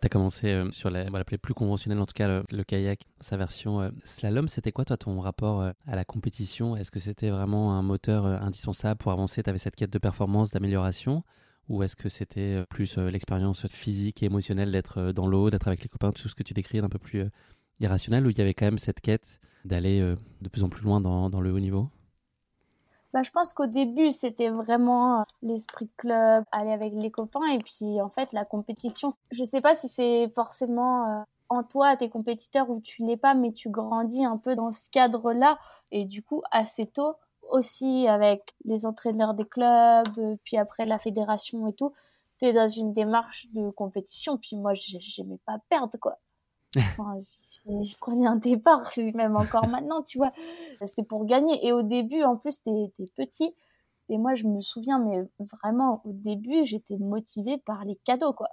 Tu as commencé euh, sur la, plus conventionnelle, en tout cas le, kayak, sa version euh, slalom. C'était quoi, toi, ton rapport euh, à la compétition? Est-ce que c'était vraiment un moteur indispensable pour avancer? Tu avais cette quête de performance, d'amélioration? Ou est-ce que c'était plus l'expérience physique et émotionnelle d'être dans l'eau, d'être avec les copains, tout ce que tu décris d'un peu plus irrationnel? Ou il y avait quand même cette quête d'aller de plus en plus loin dans le haut niveau? Bah, je pense qu'au début, c'était vraiment euh, l'esprit club, aller avec les copains. Et puis, en fait, la compétition, je sais pas si c'est forcément euh, en toi, tes compétiteurs, ou tu l'es pas, mais tu grandis un peu dans ce cadre-là. Et du coup, assez tôt, aussi avec les entraîneurs des clubs, euh, puis après la fédération et tout, tu es dans une démarche de compétition. Puis moi, j'aimais pas perdre, quoi je, prenais un départ, même encore maintenant, tu vois. C'était pour gagner. Et au début, en plus, t'es petit. Et moi, je me souviens, mais vraiment, au début, j'étais motivée par les cadeaux, quoi.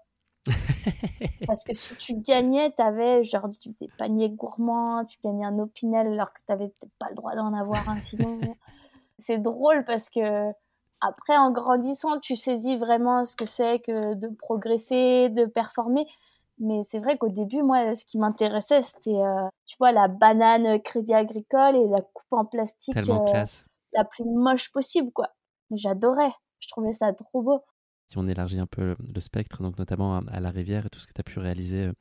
Parce que si tu gagnais, t'avais genre des paniers gourmands, tu gagnais un opinel alors que t'avais peut-être pas le droit d'en avoir un sinon. c'est drôle parce que après, en grandissant, tu saisis vraiment ce que c'est que de progresser, de performer. Mais c'est vrai qu'au début, moi, ce qui m'intéressait, c'était, euh, tu vois, la banane crédit agricole et la coupe en plastique euh, la plus moche possible, quoi. Mais j'adorais. Je trouvais ça trop beau. Si on élargit un peu le, spectre, donc notamment à, la rivière et tout ce que tu as pu réaliser euh,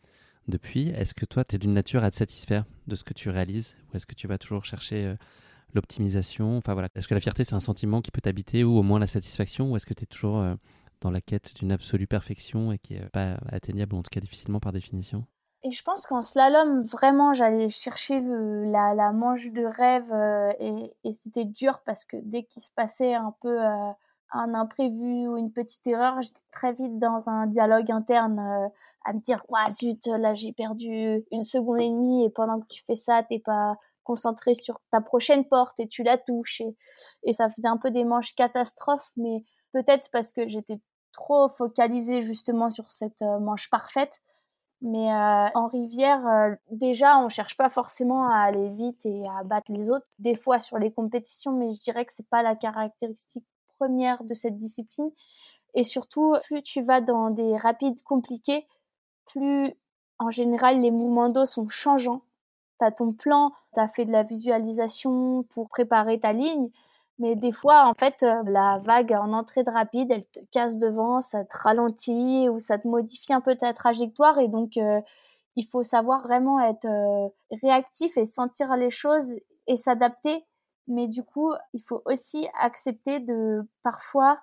depuis, est-ce que toi, tu es d'une nature à te satisfaire de ce que tu réalises Ou est-ce que tu vas toujours chercher l'optimisation? Enfin voilà, est-ce que la fierté, c'est un sentiment qui peut t'habiter ou au moins la satisfaction Ou est-ce que tu es toujours dans la quête d'une absolue perfection et qui n'est pas atteignable, en tout cas difficilement par définition. Et je pense qu'en slalom, vraiment, j'allais chercher la, manche de rêve euh, et, c'était dur parce que dès qu'il se passait un peu euh, un imprévu ou une petite erreur, j'étais très vite dans un dialogue interne euh, à me dire ouais, zut, là j'ai perdu une seconde et demie et pendant que tu fais ça, t'es pas concentré sur ta prochaine porte et tu la touches. Et, et ça faisait un peu des manches catastrophes, mais peut-être parce que j'étais trop focalisée justement sur cette euh, manche parfaite. Mais euh, en rivière, euh, déjà, on cherche pas forcément à aller vite et à battre les autres. Des fois sur les compétitions, mais je dirais que c'est pas la caractéristique première de cette discipline. Et surtout, plus tu vas dans des rapides compliqués, plus en général les mouvements d'eau sont changeants. Tu as ton plan, tu as fait de la visualisation pour préparer ta ligne, mais des fois, en fait, euh, la vague en entrée de rapide, elle te casse devant, ça te ralentit ou ça te modifie un peu ta trajectoire. Et donc, euh, il faut savoir vraiment être euh, réactif et sentir les choses et s'adapter. Mais du coup, il faut aussi accepter de parfois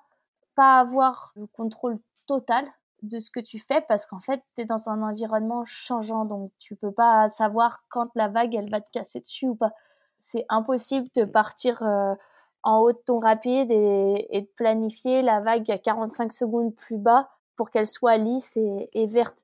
pas avoir le contrôle total de ce que tu fais parce qu'en fait, tu es dans un environnement changeant. Donc, tu peux pas savoir quand la vague, elle va te casser dessus ou pas. C'est impossible de partir en haut de ton rapide et, de planifier la vague à 45 secondes plus bas pour qu'elle soit lisse et, verte.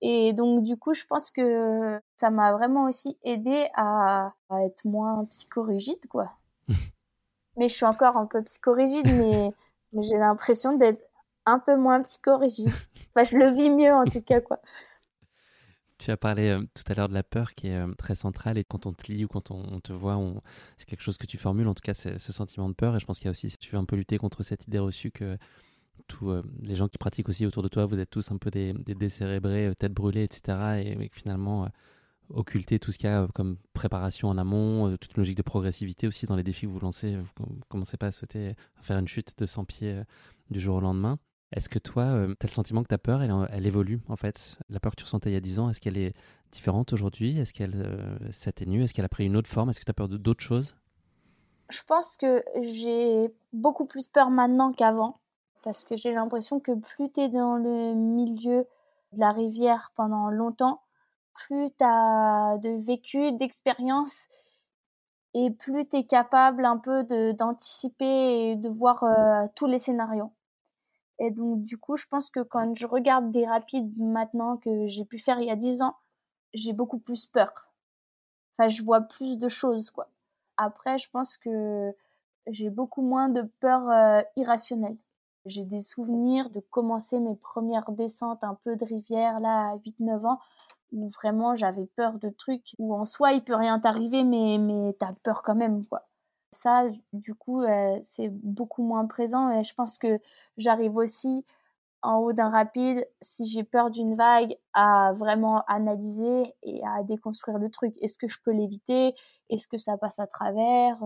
Et donc, du coup, je pense que ça m'a vraiment aussi aidé à, être moins psychorigide, quoi. mais je suis encore un peu psychorigide, mais, mais j'ai l'impression d'être un peu moins psychorigide. Enfin, je le vis mieux, en tout cas, quoi. Tu as parlé euh, tout à l'heure de la peur qui est euh, très centrale et quand on te lit ou quand on, te voit, c'est quelque chose que tu formules, en tout cas ce sentiment de peur et je pense qu'il y a aussi, si tu veux un peu lutter contre cette idée reçue que tous euh, les gens qui pratiquent aussi autour de toi, vous êtes tous un peu des, décérébrés, tête brûlée, etc. Et, finalement occulter tout ce qu'il y a comme préparation en amont, toute logique de progressivité aussi dans les défis que vous lancez. Vous commencez pas à souhaiter faire une chute de 100 pieds du jour au lendemain. Est-ce que toi, euh, tu as le sentiment que ta peur, elle, évolue en fait? La peur que tu ressentais il y a 10 ans, est-ce qu'elle est différente aujourd'hui? Est-ce qu'elle euh, s'atténue? Est-ce qu'elle a pris une autre forme? Est-ce que tu as peur d'autres choses? Je pense que j'ai beaucoup plus peur maintenant qu'avant. Parce que j'ai l'impression que plus tu es dans le milieu de la rivière pendant longtemps, plus tu as de vécu, d'expérience, et plus tu es capable un peu d'anticiper et de voir euh, tous les scénarios. Et donc, du coup, je pense que quand je regarde des rapides maintenant que j'ai pu faire il y a 10 ans, j'ai beaucoup plus peur. Enfin, je vois plus de choses, quoi. Après, je pense que j'ai beaucoup moins de peur euh, irrationnelle. J'ai des souvenirs de commencer mes premières descentes un peu de rivière, là, à 8-9 ans, où vraiment j'avais peur de trucs, où en soi, il peut rien t'arriver, mais, mais t'as peur quand même, quoi. Ça, du coup, c'est beaucoup moins présent et je pense que j'arrive aussi en haut d'un rapide, si j'ai peur d'une vague, à vraiment analyser et à déconstruire le truc. Est-ce que je peux l'éviter? Est-ce que ça passe à travers?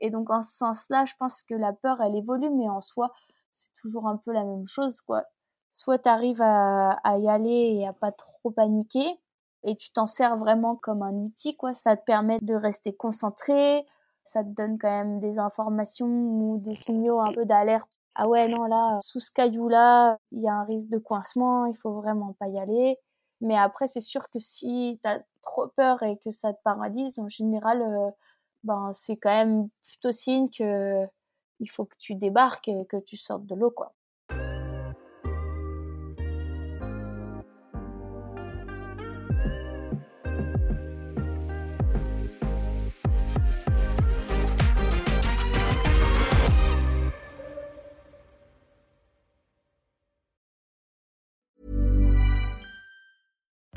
Et donc en ce sens-là, je pense que la peur, elle évolue, mais en soi, c'est toujours un peu la même chose, quoi. Soit tu arrives à, à, y aller et à pas trop paniquer, et tu t'en sers vraiment comme un outil, quoi. Ça te permet de rester concentré, ça te donne quand même des informations ou des signaux un peu d'alerte ah ouais, non, là, sous ce caillou-là, il y a un risque de coincement, il faut vraiment pas y aller. Mais après, c'est sûr que si tu as trop peur et que ça te paralyse, en général, euh, ben, c'est quand même plutôt signe que il faut que tu débarques et que tu sortes de l'eau, quoi.